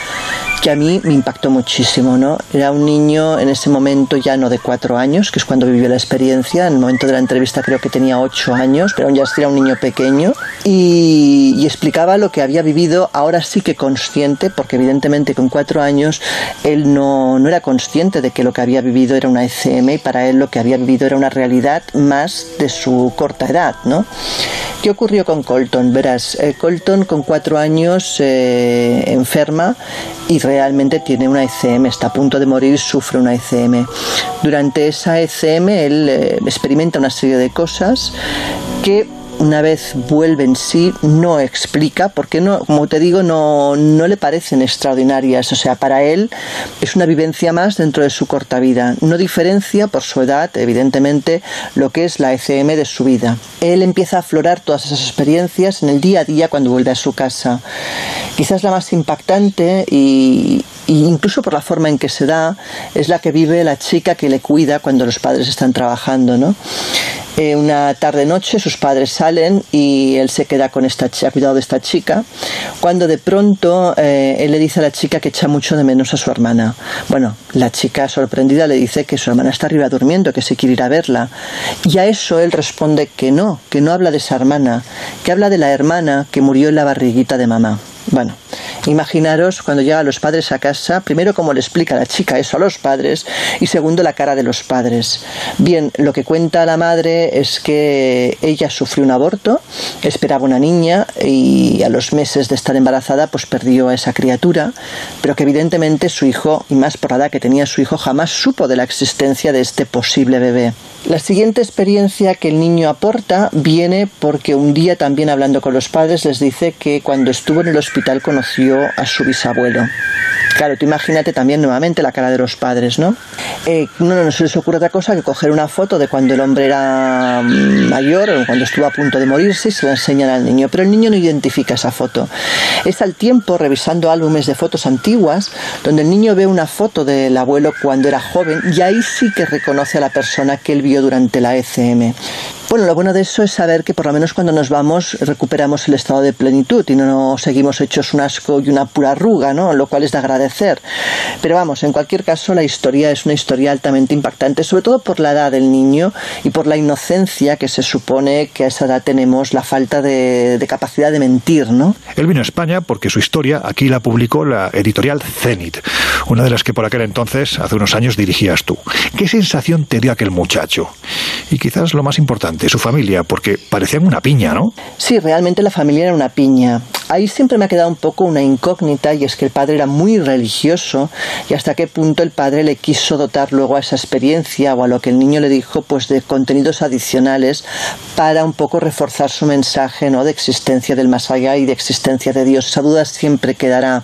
que a mí me impactó muchísimo, ¿no? Era un niño en ese momento ya no de cuatro años, que es cuando vivió la experiencia, en el momento de la entrevista creo que tenía ocho años, pero aún ya era un niño pequeño, y, explicaba lo que había vivido, ahora sí que consciente, porque evidentemente con cuatro años él no, no era consciente de que lo que había vivido era una ECM y para él lo que había vivido era una realidad más de su corta edad, ¿no? ¿Qué ocurrió con Colton? Verás, eh, Colton con cuatro años eh, enferma y realmente tiene una ECM, está a punto de morir, sufre una ECM. Durante esa ECM él eh, experimenta una serie de cosas que una vez vuelve en sí, no explica, porque no, como te digo, no, no le parecen extraordinarias. O sea, para él es una vivencia más dentro de su corta vida. No diferencia por su edad, evidentemente, lo que es la ECM de su vida. Él empieza a aflorar todas esas experiencias en el día a día cuando vuelve a su casa. Quizás la más impactante y, incluso por la forma en que se da es la que vive la chica que le cuida cuando los padres están trabajando, ¿no? Eh, una tarde noche sus padres salen y él se queda con esta chica, cuidado de esta chica, cuando de pronto eh, él le dice a la chica que echa mucho de menos a su hermana. Bueno, la chica sorprendida le dice que su hermana está arriba durmiendo, que se quiere ir a verla. Y a eso él responde que no, que no habla de esa hermana, que habla de la hermana que murió en la barriguita de mamá. Bueno, imaginaros cuando llegan los padres a casa, primero cómo le explica la chica eso a los padres y segundo la cara de los padres. Bien, lo que cuenta la madre es que ella sufrió un aborto, esperaba una niña y a los meses de estar embarazada pues perdió a esa criatura, pero que evidentemente su hijo, y más por la edad que tenía su hijo, jamás supo de la existencia de este posible bebé. La siguiente experiencia que el niño aporta viene porque un día también hablando con los padres les dice que cuando estuvo en el hospital conoció a su bisabuelo. Claro, tú imagínate también nuevamente la cara de los padres, ¿no? Eh, no, no se les ocurre otra cosa que coger una foto de cuando el hombre era mm, mayor o cuando estuvo a punto de morirse y se la enseñan al niño. Pero el niño no identifica esa foto. Es al tiempo, revisando álbumes de fotos antiguas, donde el niño ve una foto del abuelo cuando era joven y ahí sí que reconoce a la persona que él vio durante la ECM. Bueno, lo bueno de eso es saber que por lo menos cuando nos vamos recuperamos el estado de plenitud y no nos seguimos hechos un asco y una pura arruga, ¿no? Lo cual es de agradecer. Pero vamos, en cualquier caso la historia es una historia altamente impactante, sobre todo por la edad del niño y por la inocencia que se supone que a esa edad tenemos, la falta de, de capacidad de mentir, ¿no? Él vino a España porque su historia aquí la publicó la editorial Zenit, una de las que por aquel entonces, hace unos años, dirigías tú. ¿Qué sensación te dio aquel muchacho? Y quizás lo más importante, de su familia, porque parecían una piña, ¿no? Sí, realmente la familia era una piña. Ahí siempre me ha quedado un poco una incógnita y es que el padre era muy religioso y hasta qué punto el padre le quiso dotar luego a esa experiencia o a lo que el niño le dijo pues de contenidos adicionales para un poco reforzar su mensaje ¿no? de existencia del más allá y de existencia de Dios. Esa duda siempre quedará.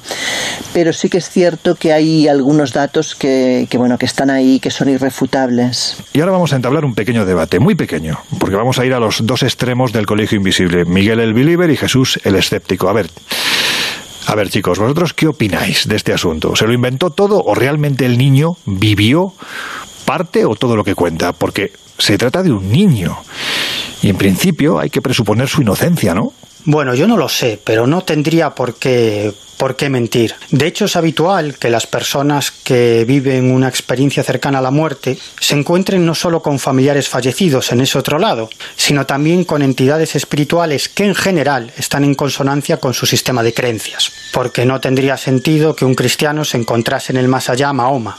Pero sí que es cierto que hay algunos datos que, bueno que están ahí que son irrefutables. Y ahora vamos a entablar un pequeño debate, muy pequeño, porque vamos a ir a los dos extremos del colegio invisible, Miguel el believer y Jesús el escéptico. A ver, a ver, chicos, ¿vosotros qué opináis de este asunto? ¿Se lo inventó todo o realmente el niño vivió parte o todo lo que cuenta? Porque se trata de un niño. Y en principio hay que presuponer su inocencia, ¿no? Bueno, yo no lo sé, pero no tendría por qué, por qué mentir. De hecho, es habitual que las personas que viven una experiencia cercana a la muerte se encuentren no solo con familiares fallecidos en ese otro lado, sino también con entidades espirituales que en general están en consonancia con su sistema de creencias. Porque no tendría sentido que un cristiano se encontrase en el más allá Mahoma,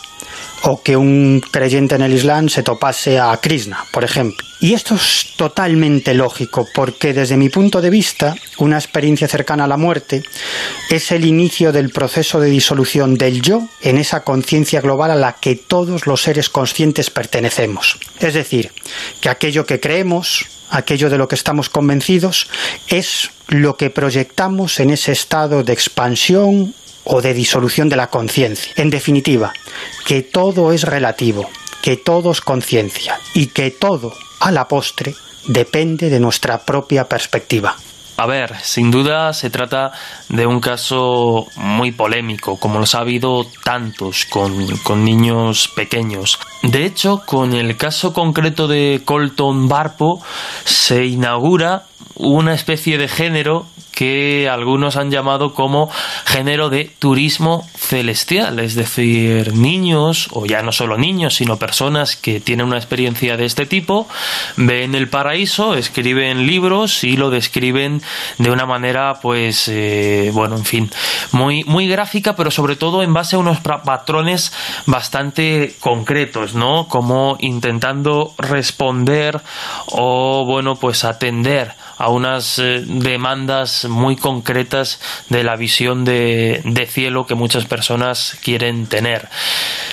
o que un creyente en el Islam se topase a Krishna, por ejemplo. Y esto es totalmente lógico, porque desde mi punto de vista, una experiencia cercana a la muerte es el inicio del proceso de disolución del yo en esa conciencia global a la que todos los seres conscientes pertenecemos. Es decir, que aquello que creemos, aquello de lo que estamos convencidos, es lo que proyectamos en ese estado de expansión o de disolución de la conciencia. En definitiva, que todo es relativo, que todo es conciencia y que todo, a la postre, depende de nuestra propia perspectiva. A ver, sin duda se trata de un caso muy polémico, como los ha habido tantos con, con, niños pequeños. De hecho, con el caso concreto de Colton Barpo se inaugura una especie de género que algunos han llamado como género de turismo celestial, es decir, niños, o ya no solo niños, sino personas que tienen una experiencia de este tipo, ven el paraíso, escriben libros y lo describen de una manera, pues, eh, bueno, en fin, muy, muy gráfica, pero sobre todo en base a unos patrones bastante concretos, ¿no? Como intentando responder o, bueno, pues atender a unas eh, demandas muy concretas de la visión de, de cielo que muchas personas quieren tener.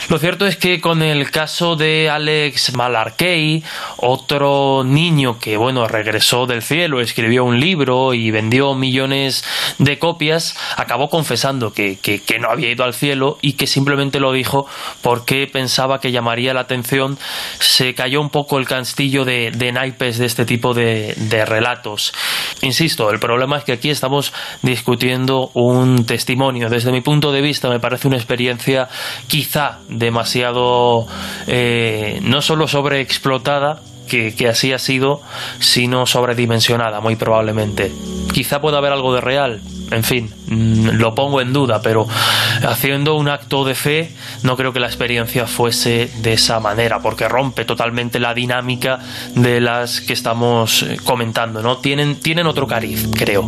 Lo cierto es que con el caso de Alex Malarkey, otro niño que, bueno, regresó del cielo, escribió un libro y vendió millones de copias, acabó confesando que, que, no había ido al cielo y que simplemente lo dijo porque pensaba que llamaría la atención. Se cayó un poco el castillo de, de naipes de este tipo de, de relatos. Insisto, el problema es que aquí estamos discutiendo un testimonio. Desde mi punto de vista, me parece una experiencia quizá demasiado eh, no solo sobreexplotada, que, así ha sido, sino sobredimensionada, muy probablemente. Quizá pueda haber algo de real, en fin, mmm, lo pongo en duda, pero haciendo un acto de fe, no creo que la experiencia fuese de esa manera, porque rompe totalmente la dinámica de las que estamos eh, comentando, ¿no? Tienen, tienen otro cariz, creo.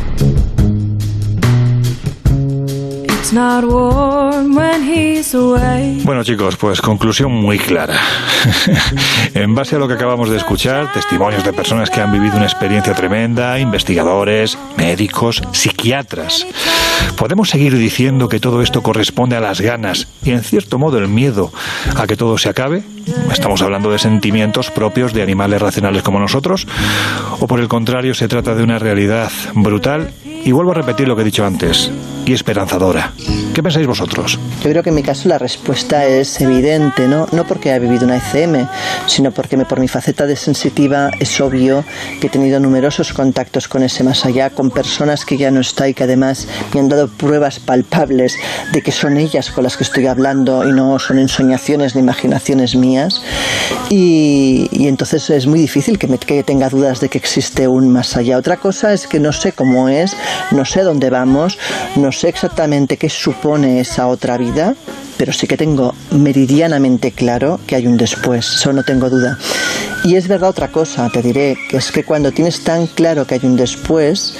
Bueno chicos, pues conclusión muy clara. en base a lo que acabamos de escuchar, testimonios de personas que han vivido una experiencia tremenda, investigadores, médicos, psiquiatras, podemos seguir diciendo que todo esto corresponde a las ganas y en cierto modo el miedo a que todo se acabe. Estamos hablando de sentimientos propios de animales racionales como nosotros, o por el contrario se trata de una realidad brutal y vuelvo a repetir lo que he dicho antes, y esperanzadora. ¿Qué pensáis vosotros? Yo creo que en mi caso la respuesta es evidente, ¿no? No porque haya vivido una ECM, sino porque me, por mi faceta de sensitiva es obvio que he tenido numerosos contactos con ese más allá, con personas que ya no está y que además me han dado pruebas palpables de que son ellas con las que estoy hablando y no son ensoñaciones ni imaginaciones mías. Y, y entonces es muy difícil que, me, que tenga dudas de que existe un más allá. Otra cosa es que no sé cómo es, no sé dónde vamos, no sé exactamente qué supone esa otra vida, pero sí que tengo meridianamente claro que hay un después, eso no tengo duda. Y es verdad otra cosa, te diré, que es que cuando tienes tan claro que hay un después,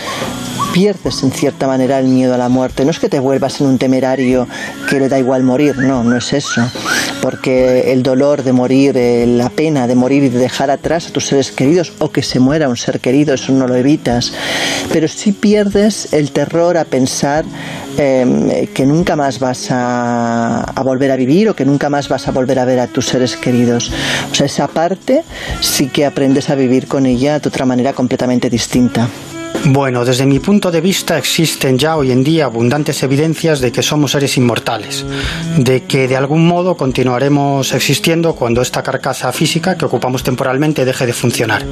pierdes en cierta manera el miedo a la muerte. No es que te vuelvas en un temerario que le da igual morir, no, no es eso. Porque el dolor de morir, eh, la pena de morir y de dejar atrás a tus seres queridos o que se muera un ser querido, eso no lo evitas. Pero sí pierdes el terror a pensar eh, que nunca más vas a, a volver a vivir o que nunca más vas a volver a ver a tus seres queridos. O sea, esa parte sí que aprendes a vivir con ella de otra manera completamente distinta. Bueno, desde mi punto de vista existen ya hoy en día abundantes evidencias de que somos seres inmortales, de que de algún modo continuaremos existiendo cuando esta carcasa física que ocupamos temporalmente deje de funcionar.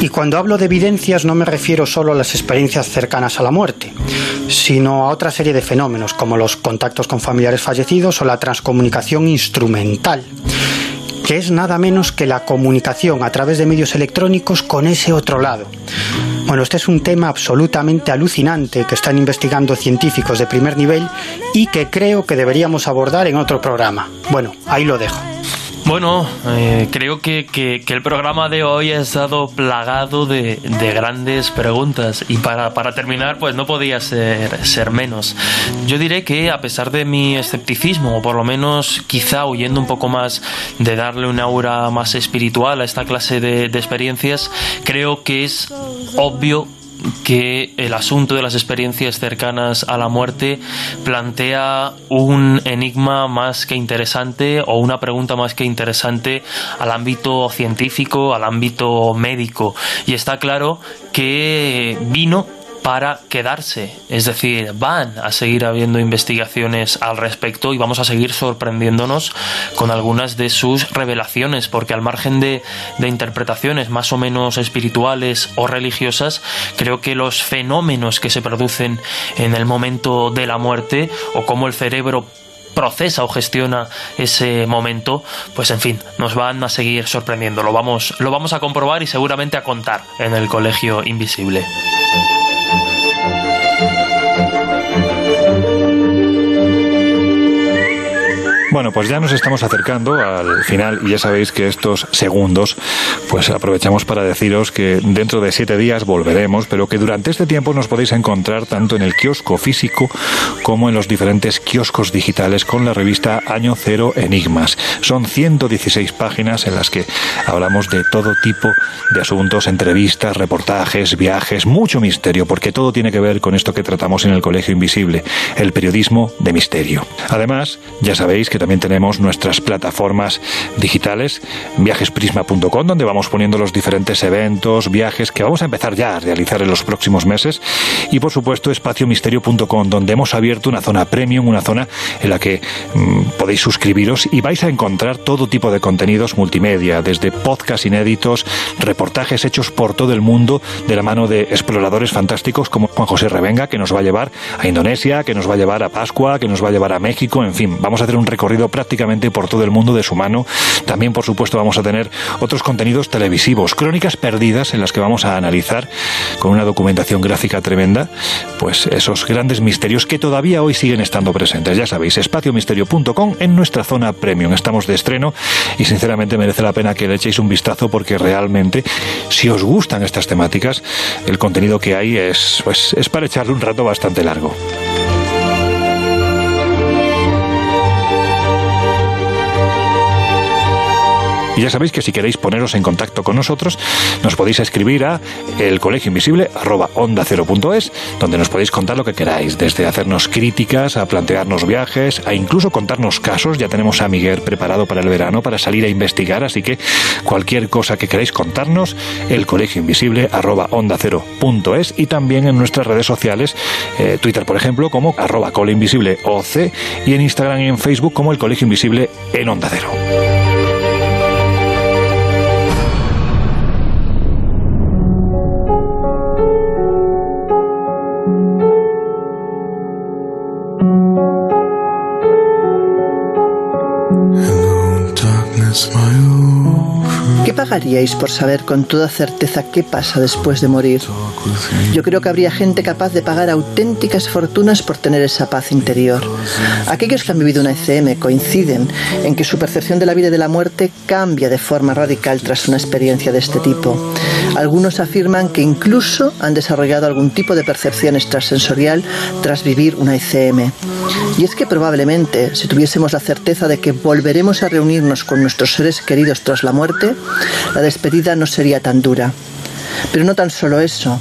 Y cuando hablo de evidencias no me refiero solo a las experiencias cercanas a la muerte, sino a otra serie de fenómenos como los contactos con familiares fallecidos o la transcomunicación instrumental que es nada menos que la comunicación a través de medios electrónicos con ese otro lado. Bueno, este es un tema absolutamente alucinante que están investigando científicos de primer nivel y que creo que deberíamos abordar en otro programa. Bueno, ahí lo dejo. Bueno, eh, creo que, que, el programa de hoy ha estado plagado de, de grandes preguntas y para, para, terminar pues no podía ser, ser menos. Yo diré que a pesar de mi escepticismo o por lo menos quizá huyendo un poco más de darle una aura más espiritual a esta clase de, de experiencias, creo que es obvio que el asunto de las experiencias cercanas a la muerte plantea un enigma más que interesante o una pregunta más que interesante al ámbito científico, al ámbito médico. Y está claro que vino para quedarse. Es decir, van a seguir habiendo investigaciones al respecto y vamos a seguir sorprendiéndonos con algunas de sus revelaciones, porque al margen de, interpretaciones más o menos espirituales o religiosas, creo que los fenómenos que se producen en el momento de la muerte o cómo el cerebro procesa o gestiona ese momento, pues en fin, nos van a seguir sorprendiendo. Lo vamos, lo vamos a comprobar y seguramente a contar en el Colegio Invisible. Bueno, pues ya nos estamos acercando al final y ya sabéis que estos segundos, pues aprovechamos para deciros que dentro de siete días volveremos, pero que durante este tiempo nos podéis encontrar tanto en el kiosco físico como en los diferentes kioscos digitales con la revista Año Cero Enigmas. Son 116 páginas en las que hablamos de todo tipo de asuntos, entrevistas, reportajes, viajes, mucho misterio, porque todo tiene que ver con esto que tratamos en el Colegio Invisible, el periodismo de misterio. Además, ya sabéis que también tenemos nuestras plataformas digitales, viajesprisma.com, donde vamos poniendo los diferentes eventos, viajes que vamos a empezar ya a realizar en los próximos meses. Y por supuesto, espaciomisterio.com, donde hemos abierto una zona premium, una zona en la que mm, podéis suscribiros y vais a encontrar todo tipo de contenidos multimedia, desde podcasts inéditos, reportajes hechos por todo el mundo de la mano de exploradores fantásticos como Juan José Revenga, que nos va a llevar a Indonesia, que nos va a llevar a Pascua, que nos va a llevar a México, en fin, vamos a hacer un recorrido prácticamente por todo el mundo de su mano. También, por supuesto, vamos a tener otros contenidos televisivos, crónicas perdidas en las que vamos a analizar con una documentación gráfica tremenda, pues esos grandes misterios que todavía hoy siguen estando presentes. Ya sabéis, espaciomisterio.com en nuestra zona premium. Estamos de estreno y sinceramente merece la pena que le echéis un vistazo porque realmente, si os gustan estas temáticas, el contenido que hay es, pues, es para echarle un rato bastante largo. Y ya sabéis que si queréis poneros en contacto con nosotros, nos podéis escribir a elcolegioinvisible.onda0.es, donde nos podéis contar lo que queráis, desde hacernos críticas, a plantearnos viajes, a incluso contarnos casos. Ya tenemos a Miguel preparado para el verano, para salir a investigar, así que cualquier cosa que queráis contarnos, elcolegioinvisible.onda0.es y también en nuestras redes sociales, eh, Twitter, por ejemplo, como arroba coleinvisibleoc y en Instagram y en Facebook como el Colegio Invisible en Onda Cero. Pagaríais por saber con toda certeza qué pasa después de morir? Yo creo que habría gente capaz de pagar auténticas fortunas por tener esa paz interior. Aquellos que han vivido una ECM coinciden en que su percepción de la vida y de la muerte cambia de forma radical tras una experiencia de este tipo. Algunos afirman que incluso han desarrollado algún tipo de percepción extrasensorial tras vivir una ECM. Y es que probablemente, si tuviésemos la certeza de que volveremos a reunirnos con nuestros seres queridos tras la muerte, la despedida no sería tan dura. Pero no tan solo eso.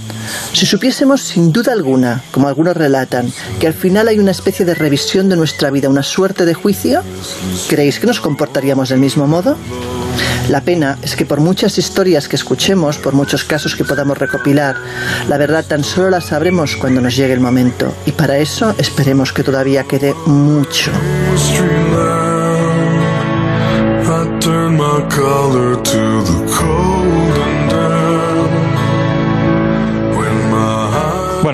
Si supiésemos sin duda alguna, como algunos relatan, que al final hay una especie de revisión de nuestra vida, una suerte de juicio, ¿creéis que nos comportaríamos del mismo modo? La pena es que por muchas historias que escuchemos, por muchos casos que podamos recopilar, la verdad tan solo la sabremos cuando nos llegue el momento. Y para eso esperemos que todavía quede mucho.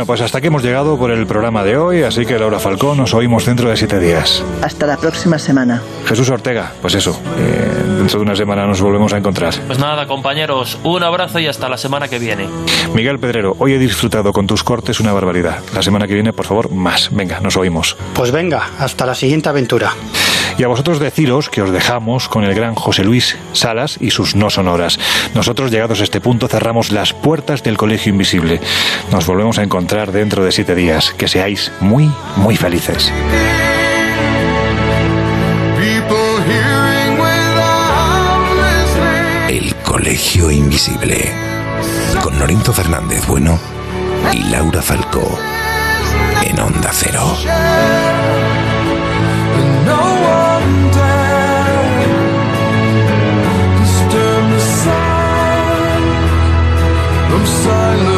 Bueno, pues hasta aquí hemos llegado por el programa de hoy, así que Laura Falcón, nos oímos dentro de siete días. Hasta la próxima semana. Jesús Ortega, pues eso, eh, dentro de una semana nos volvemos a encontrar. Pues nada, compañeros, un abrazo y hasta la semana que viene. Miguel Pedrero, hoy he disfrutado con tus cortes una barbaridad. La semana que viene, por favor, más. Venga, nos oímos. Pues venga, hasta la siguiente aventura. Y a vosotros deciros que os dejamos con el gran José Luis Salas y sus no sonoras. Nosotros, llegados a este punto, cerramos las puertas del Colegio Invisible. Nos volvemos a encontrar dentro de siete días. Que seáis muy, muy felices. El Colegio Invisible. Con Lorenzo Fernández Bueno y Laura Falcó. En Onda Cero. Disturb the sound silence.